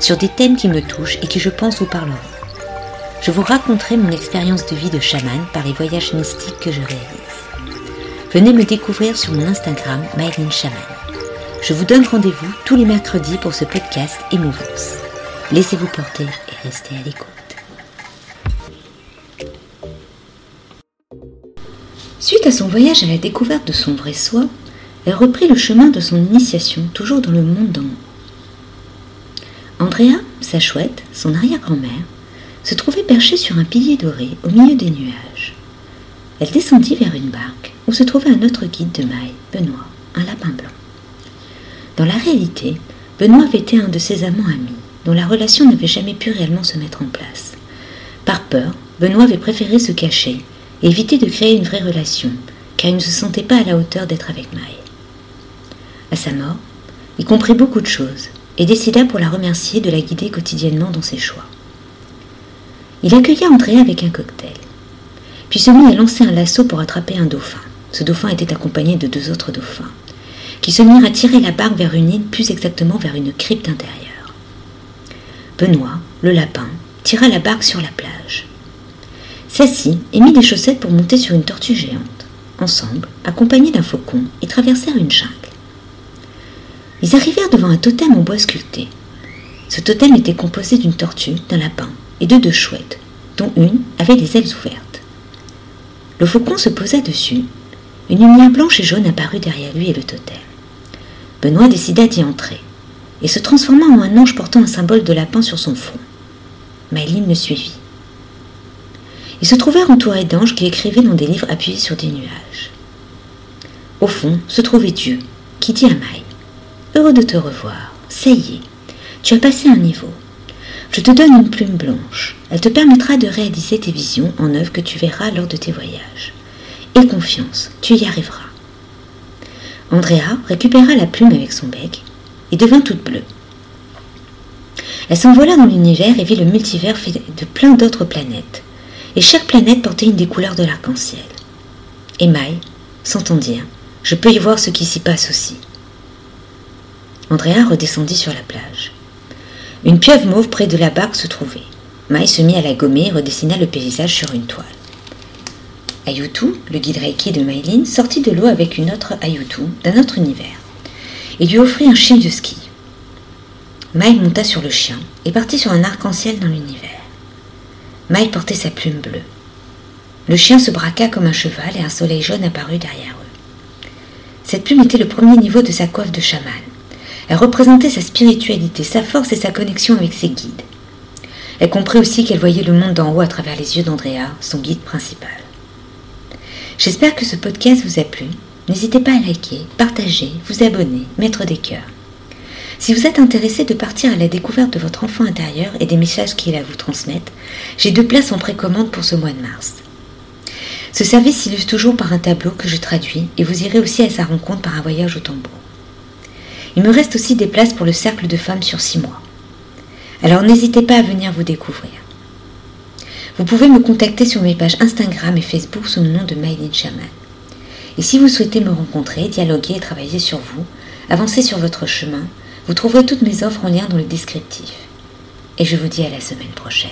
sur des thèmes qui me touchent et qui je pense vous parleront. Je vous raconterai mon expérience de vie de chaman par les voyages mystiques que je réalise. Venez me découvrir sur mon Instagram, Myline Chaman. Je vous donne rendez-vous tous les mercredis pour ce podcast Émouvance. Laissez-vous porter et restez à l'écoute. Suite à son voyage à la découverte de son vrai soi, elle reprit le chemin de son initiation, toujours dans le monde d'en haut. Andrea, sa chouette, son arrière-grand-mère, se trouvait perchée sur un pilier doré au milieu des nuages. Elle descendit vers une barque où se trouvait un autre guide de maille, Benoît, un lapin blanc. Dans la réalité, Benoît avait été un de ses amants amis, dont la relation n'avait jamais pu réellement se mettre en place. Par peur, Benoît avait préféré se cacher et éviter de créer une vraie relation, car il ne se sentait pas à la hauteur d'être avec Maï. À sa mort, il comprit beaucoup de choses, et décida pour la remercier de la guider quotidiennement dans ses choix. Il accueilla Andrea avec un cocktail, puis se mit à lancer un lasso pour attraper un dauphin. Ce dauphin était accompagné de deux autres dauphins, qui se mirent à tirer la barque vers une île, plus exactement vers une crypte intérieure. Benoît, le lapin, tira la barque sur la plage. S'assit et mit des chaussettes pour monter sur une tortue géante. Ensemble, accompagnés d'un faucon, ils traversèrent une jungle. Ils arrivèrent devant un totem en bois sculpté. Ce totem était composé d'une tortue, d'un lapin et de deux chouettes, dont une avait les ailes ouvertes. Le faucon se posa dessus. Une lumière blanche et jaune apparut derrière lui et le totem. Benoît décida d'y entrer et se transforma en un ange portant un symbole de lapin sur son front. Maëline le suivit. Ils se trouvèrent entourés d'anges qui écrivaient dans des livres appuyés sur des nuages. Au fond se trouvait Dieu, qui dit à Maï Heureux de te revoir. Ça y est, tu as passé un niveau. Je te donne une plume blanche. Elle te permettra de réaliser tes visions en œuvre que tu verras lors de tes voyages. Et confiance, tu y arriveras. Andrea récupéra la plume avec son bec et devint toute bleue. Elle s'envola dans l'univers et vit le multivers fait de plein d'autres planètes. Et chaque planète portait une des couleurs de l'arc-en-ciel. Et s'entend dire Je peux y voir ce qui s'y passe aussi. Andrea redescendit sur la plage. Une pieuvre mauve près de la barque se trouvait. Mai se mit à la gommer et redessina le paysage sur une toile. Ayutu, le guide Reiki de Maïline, sortit de l'eau avec une autre Ayutu d'un autre univers et lui offrit un chien de ski. Mai monta sur le chien et partit sur un arc-en-ciel dans l'univers. Mai portait sa plume bleue. Le chien se braqua comme un cheval et un soleil jaune apparut derrière eux. Cette plume était le premier niveau de sa coiffe de chaman. Elle représentait sa spiritualité, sa force et sa connexion avec ses guides. Elle comprit aussi qu'elle voyait le monde d'en haut à travers les yeux d'Andrea, son guide principal. J'espère que ce podcast vous a plu. N'hésitez pas à liker, partager, vous abonner, mettre des cœurs. Si vous êtes intéressé de partir à la découverte de votre enfant intérieur et des messages qu'il a à vous transmettre, j'ai deux places en précommande pour ce mois de mars. Ce service s'illustre toujours par un tableau que je traduis et vous irez aussi à sa rencontre par un voyage au tambour. Il me reste aussi des places pour le cercle de femmes sur six mois. Alors n'hésitez pas à venir vous découvrir. Vous pouvez me contacter sur mes pages Instagram et Facebook sous le nom de Mylene Shaman. Et si vous souhaitez me rencontrer, dialoguer et travailler sur vous, avancer sur votre chemin, vous trouverez toutes mes offres en lien dans le descriptif. Et je vous dis à la semaine prochaine.